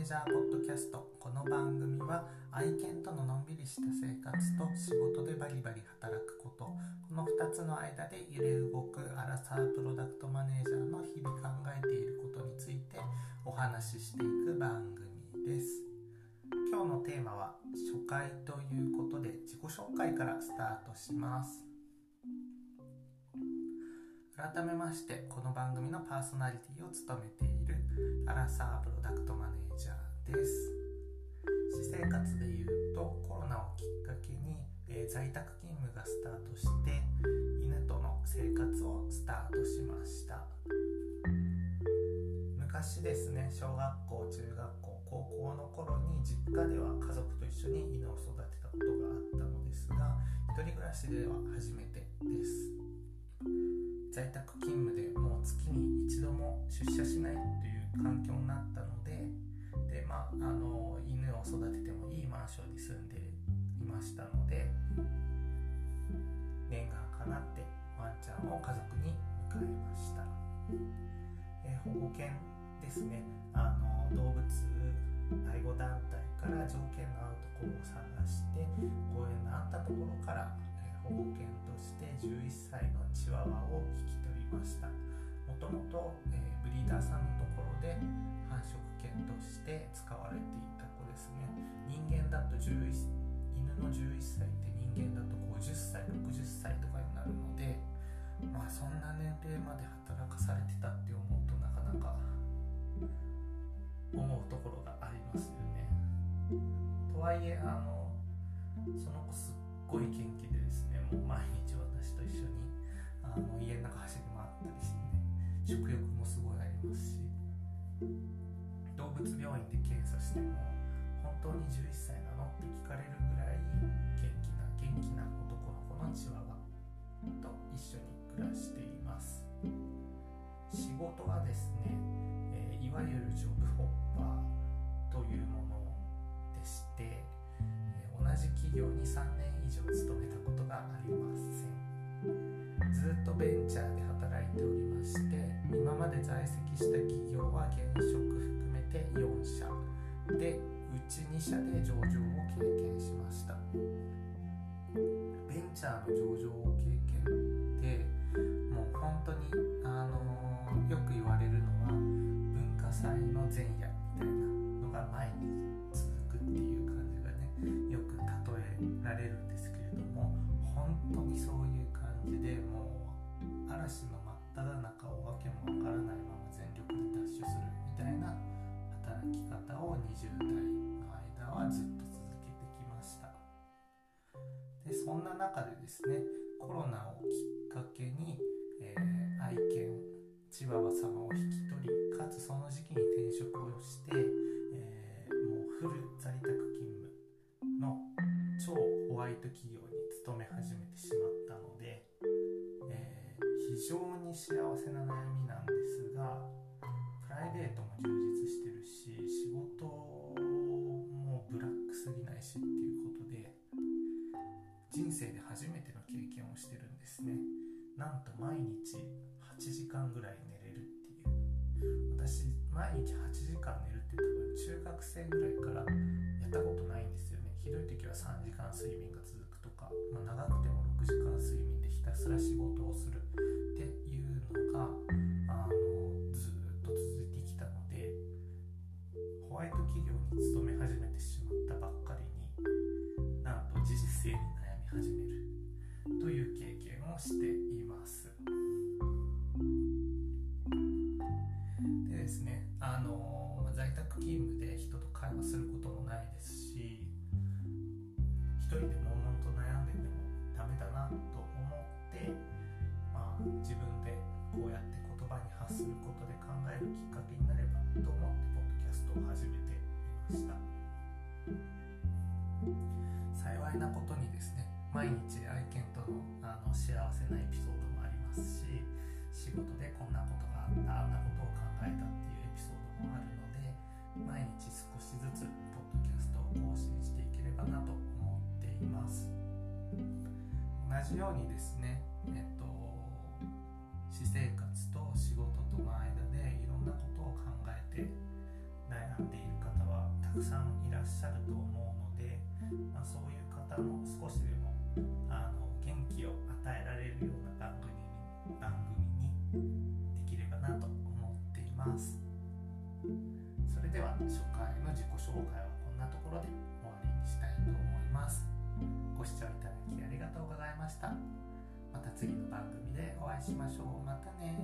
ージャーポッドキャスト。この番組は愛犬とののんびりした生活と仕事でバリバリ働くこと。この2つの間で揺れ動くアラサープロダクトマネージャーの日々考えていることについてお話ししていく番組です。今日のテーマは初回ということで自己紹介からスタートします。改めましてこの番組のパーソナリティを務めているアラサープロダクトマネージャーです。私生活でいうとコロナをきっかけに、えー、在宅勤務がスタートして犬との生活をスタートしました。昔ですね小学校中学校高校の頃に実家では家族と一緒に犬を育てたことがあったのですが1人暮らしでは初めてです。在宅勤務でもう月に一度も出社しないという環境になったのでで、まあ、あの犬を育ててもいいマンションに住んでいましたので念願かなってワンちゃんを家族に迎えました、え保護犬ですね。あの動物愛護団体から条件の合うところを探してご縁のあったところから、え保護犬として11歳のチワワを引き取りました。もともと、えブリーダーさんのところで繁殖犬として使われていた子ですね。人間だと11犬の11歳って人間だと50歳60歳とかになるのでまあそんな年齢まで働かされてたって思うとなかなか思うところがありますよね。とはいえあのその子すっごい元気でですねもう毎日私と一緒にあの家の中走り回ったりしてね食欲もすごいありますし動物病院で検査しても本当に11歳なのって聞かれるぐらい元気な元気な男の子のチワワと一緒に暮らしています。仕事はですね、えー、いわゆるジョブホッパーというものでして、えー、同じ企業に3年以上勤めたことがありません。ずっとベンチャーまで在籍した企業は現職含めて4社。でうち2社で上場を経験しました。ベンチャーの上場を経験ってもう本当に、あのー、よく言われるのは文化祭の前夜みたいなのが毎日続くっていう感じがねよく例えられるんですけれども本当にそういう感じでもう嵐の真っ只中働き方を20代の間はずっと続けてきました。でそんな中でですねコロナをきっかけに、えー、愛犬チワワ様を引き取りかつその時期に転職をして、えー、もうフル在宅勤務の超ホワイト企業に勤め始めてしまったのでえ非常に幸せな悩みなんですがプライベートも充実人生で初めての経験をしてるんですね。なんと毎日8時間ぐらい寝れるっていう。私毎日8時間寝るって多分中学生ぐらいからやったことないんですよね。ひどい時は3時間睡眠が続くとか、まあ、長くても6時間睡眠でひたすら仕事をする。経験をしています。でですねあの在宅勤務で人と会話することもないですし一人で悶々と悩んでてもダメだなと思って、まあ、自分でこうやって言葉に発することで考えるきっかけになればと思ってポッドキャストを始めてみました。幸いなことにですね毎日愛犬とのあの幸せなエピソードもありますし仕事でこんなことがあったあんなことを考えたっていうエピソードもあるので毎日少しずつポッドキャストを更新していければなと思っています。同じようにですねえっと私生活と仕事との間でいろんなことを考えて悩んでいる方はたくさんいらっしゃると思うので、まあ、そういう方の少しでもあの元気を与えられるような番組に番組にできればなと思っています。それでは初回の自己紹介はこんなところで終わりにしたいと思います。ご視聴いただきありがとうございました。また次の番組でお会いしましょう。またね